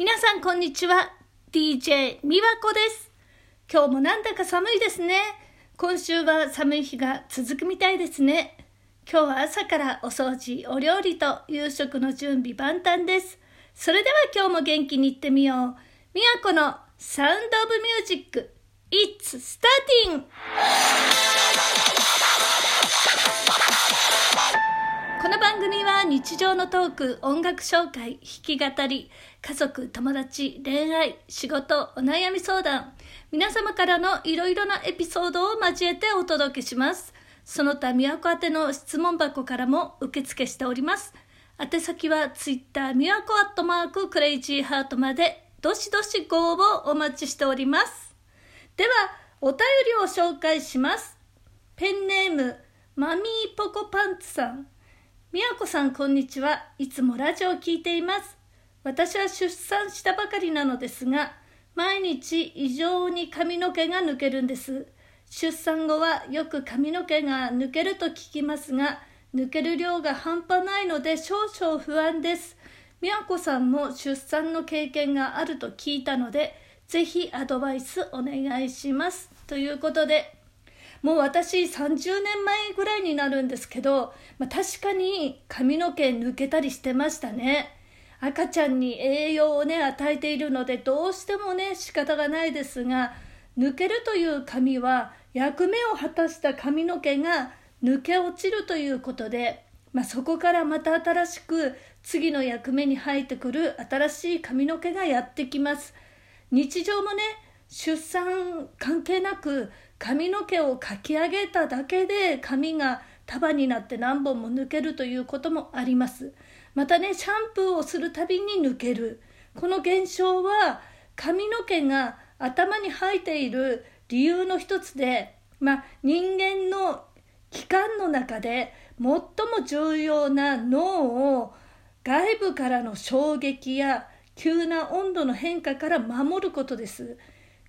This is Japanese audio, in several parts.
皆さんこんにちは。DJ みわこです。今日もなんだか寒いですね。今週は寒い日が続くみたいですね。今日は朝からお掃除お料理と夕食の準備万端です。それでは今日も元気にいってみよう。みわこのサウンドオブミュージック It's starting! 日常のトーク、音楽紹介、弾き語り、家族、友達、恋愛、仕事、お悩み相談、皆様からのいろいろなエピソードを交えてお届けします。その他、宮古宛ての質問箱からも受付しております。宛先はツイッター、宮古アットマーク、クレイジーハートまで、どしどしご応募お待ちしております。では、お便りを紹介します。ペンネーム、マミーポコパンツさん。みやこさん、こんにちは。いつもラジオを聞いています。私は出産したばかりなのですが、毎日異常に髪の毛が抜けるんです。出産後はよく髪の毛が抜けると聞きますが、抜ける量が半端ないので少々不安です。みやこさんも出産の経験があると聞いたので、ぜひアドバイスお願いします。ということで、もう私30年前ぐらいになるんですけど、まあ、確かに髪の毛抜けたりしてましたね。赤ちゃんに栄養をね、与えているので、どうしてもね、仕方がないですが、抜けるという髪は、役目を果たした髪の毛が抜け落ちるということで、まあ、そこからまた新しく次の役目に入ってくる新しい髪の毛がやってきます。日常もね出産関係なく髪の毛をかき上げただけで髪が束になって何本も抜けるということもあります。またねシャンプーをするたびに抜ける。この現象は髪の毛が頭に生えている理由の一つで、まあ、人間の器官の中で最も重要な脳を外部からの衝撃や急な温度の変化から守ることです。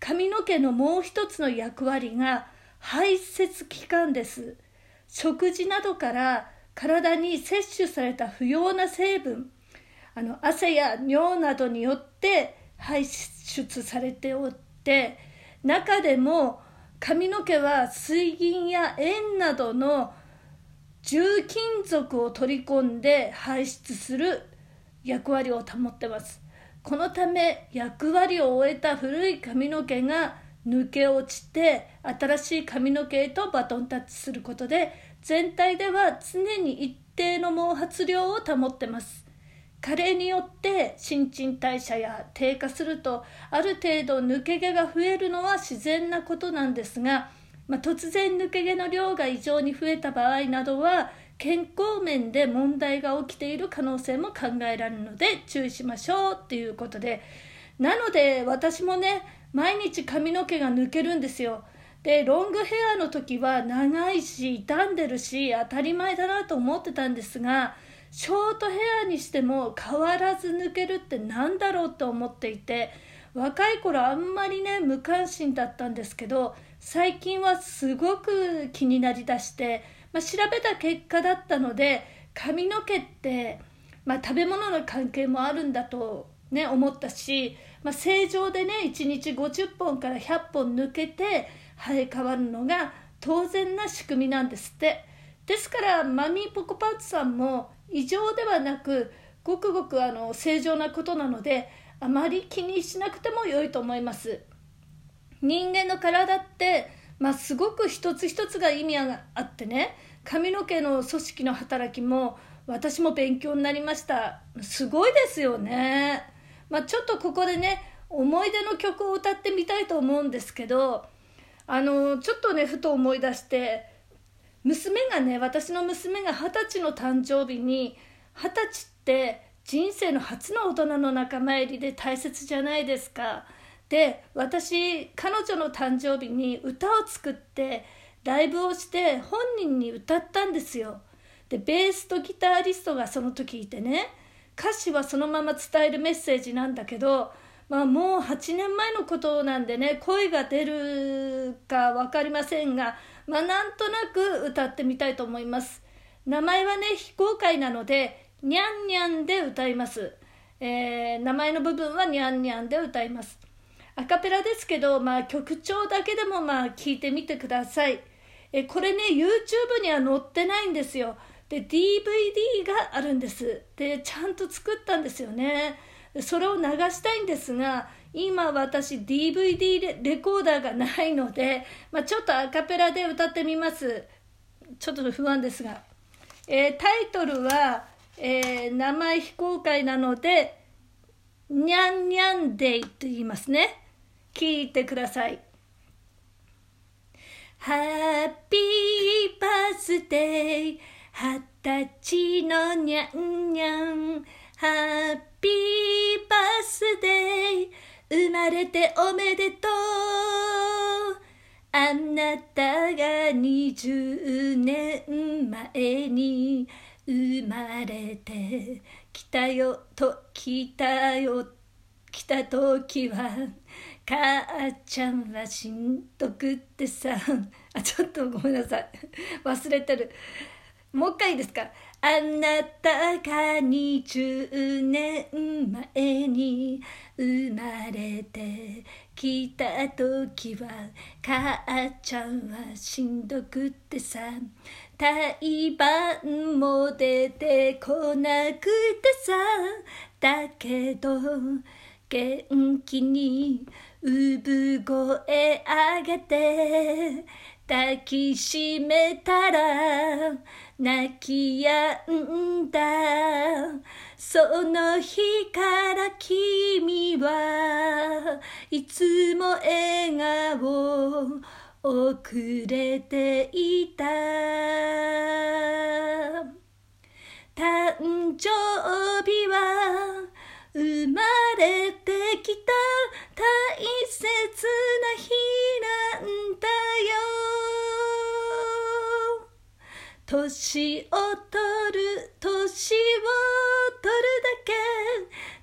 髪の毛のもう一つの役割が排泄器官です。食事などから体に摂取された不要な成分あの汗や尿などによって排出されておって中でも髪の毛は水銀や塩などの重金属を取り込んで排出する役割を保ってます。このため役割を終えた古い髪の毛が抜け落ちて新しい髪の毛へとバトンタッチすることで全体では常に一定の毛髪量を保ってます。加齢によって新陳代謝や低下するとある程度抜け毛が増えるのは自然なことなんですが、まあ、突然抜け毛の量が異常に増えた場合などは健康面で問題が起きている可能性も考えられるので注意しましょうっていうことで。なので私もね毎日髪の毛が抜けるんですよ。でロングヘアの時は長いし傷んでるし当たり前だなと思ってたんですがショートヘアにしても変わらず抜けるって何だろうと思っていて若い頃あんまりね無関心だったんですけど最近はすごく気になりだしてまあ、調べた結果だったので髪の毛って、まあ、食べ物の関係もあるんだと、ね、思ったし、まあ、正常でね1日50本から100本抜けて生え変わるのが当然な仕組みなんですって。ですからマミーポコパンツさんも異常ではなくごくごくあの正常なことなのであまり気にしなくても良いと思います。人間の体ってまあ、すごく一つ一つが意味があってね髪の毛の組織の働きも私も勉強になりましたすごいですよね、まあ、ちょっとここでね思い出の曲を歌ってみたいと思うんですけどあのちょっとねふと思い出して娘がね私の娘が二十歳の誕生日に二十歳って人生の初の大人の仲間入りで大切じゃないですか。で私彼女の誕生日に歌を作ってライブをして本人に歌ったんですよ。でベースとギタリストがその時いてね歌詞はそのまま伝えるメッセージなんだけど、まあ、もう8年前のことなんでね声が出るか分かりませんが、まあ、なんとなく歌ってみたいと思います。名前はね非公開なのでにゃんにゃんで歌います。えー、名前の部分はにゃんにゃんで歌います。アカペラですけど、まあ、曲調だけでもまあ聞いてみてください。えこれね YouTube には載ってないんですよ。で DVD があるんです。でちゃんと作ったんですよね。それを流したいんですが今私 DVD レコーダーがないので、まあ、ちょっとアカペラで歌ってみます。ちょっと不安ですが、えー、タイトルは、えー、名前非公開なのでにゃんにゃんデイと言いますね。聞いてください。ハッピーバースデー二十歳のにゃんにゃんハッピーバースデー生まれておめでとう。あなたが20年前に生まれて。きたよと来たよ来た時は母ちゃんはしんどくってさ。あちょっとごめんなさい。忘れてる。もう一回いいですか？あなたが20年前に生まれてきた時は母ちゃんはしんどくってさ。胎盤も出てこなくてさ。だけど元気に産声あげて。抱きしめたら。泣き止んだ。その日から君は いつも笑顔遅れていた。誕生日は生まれてきた。大切な日なんだよ。年を取る年を取るだけ。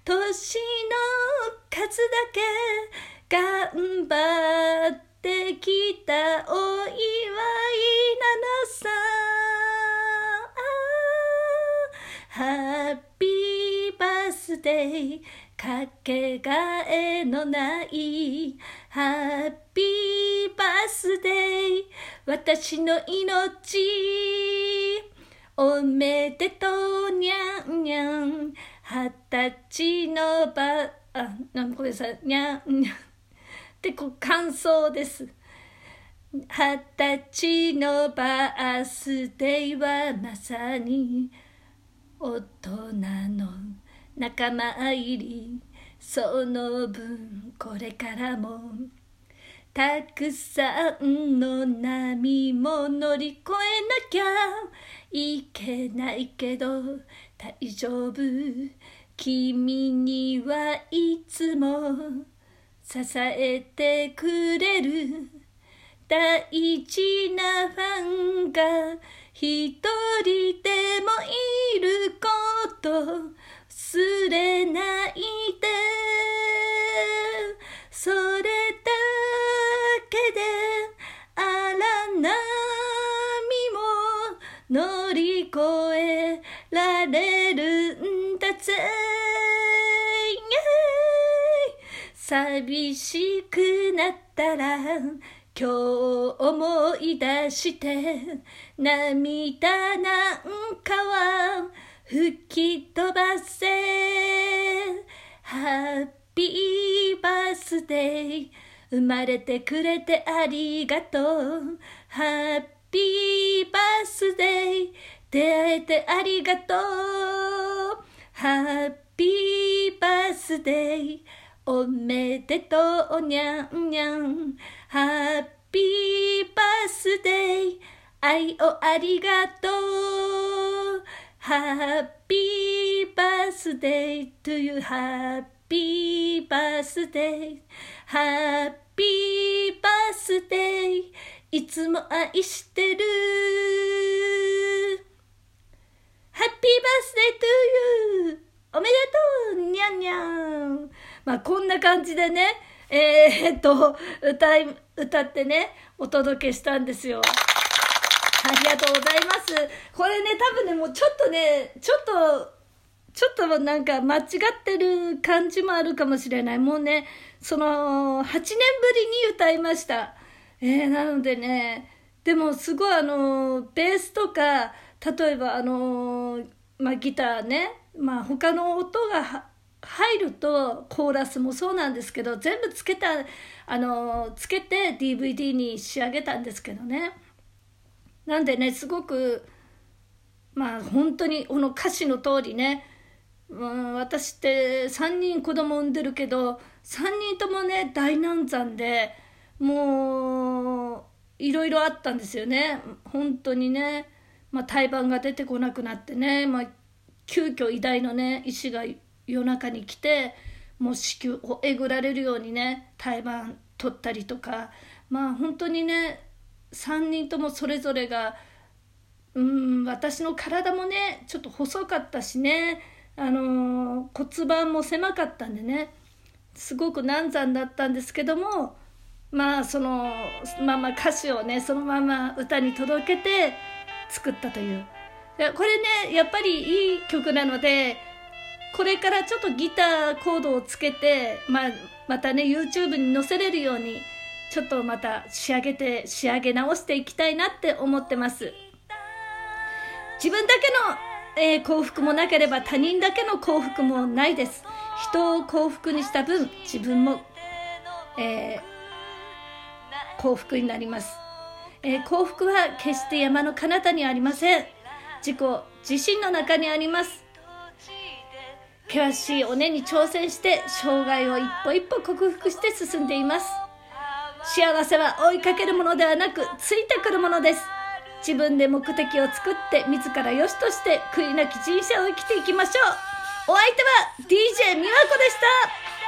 年の数だけ頑張ってきたお祝いなのさ。ハッピーバースデーかけがえのない。ハッピーバースデー私の命。おめでとうにゃんにゃん。二十歳のばあなんごめんなさにゃんにゃん。ってこう感想です。二十歳のバースデーはまさに大人の仲間入り。その分これからもたくさんの波も乗り越えなきゃいけないけど大丈夫。君にはいつも支えてくれる。大事なファンが一人でもいること。忘れないで。それだけで荒波も乗り越えられるんだ。寂しくなったら今日思い出して涙なんかは吹き飛ばせ。ハッピーバースデー。生まれてくれてありがとう。ハッピーバースデー。出会えてありがとう。ハッピーバースデーおめでとうにゃんにゃん。ハッピーバースデー愛をありがとう。ハッピーバースデー to you. ハッピーバースデーハッピーバースデーいつも愛してる。ハッピーバースデー to you おめでとうにゃんにゃんまあこんな感じでねえー、っと歌い歌ってねお届けしたんですよ。ありがとうございます。これね、多分ね、もうちょっとね、ちょっとちょっとなんか間違ってる感じもあるかもしれない。もうね、その、8年ぶりに歌いました。えー、なのでね、でもすごいあの、ベースとか、例えばあの、まあ、ギターね、まあ、他の音が入るとコーラスもそうなんですけど全部つけたあのつけて DVD に仕上げたんですけどね。なんでねすごくまあ本当にこの歌詞の通りね。うん、私って3人子供産んでるけど3人ともね大難産でもういろいろあったんですよね。本当にね、まあ、胎盤が出てこなくなってね、まあ、急遽偉大のね医師が夜中に来てもう子宮をえぐられるようにね胎盤取ったりとかまあ本当にね3人ともそれぞれがうん私の体もねちょっと細かったしねあの骨盤も狭かったんでねすごく難産だったんですけどもまあそのまま歌詞をねそのまま歌に届けて作ったというこれねやっぱりいい曲なのでこれからちょっとギターコードをつけて、まあ、またね YouTube に載せれるようにちょっとまた仕上げて仕上げ直していきたいなって思ってます自分だけのえー、幸福もなければ他人だけの幸福もないです。人を幸福にした分、自分も、えー、幸福になります。えー、幸福は決して山の彼方にありません。自己、自身の中にあります。険しい尾根に挑戦して障害を一歩一歩克服して進んでいます。幸せは追いかけるものではなくついてくるものです。自分で目的を作って自ら良しとして悔いなき人生を生きていきましょうお相手は DJ 美和子でした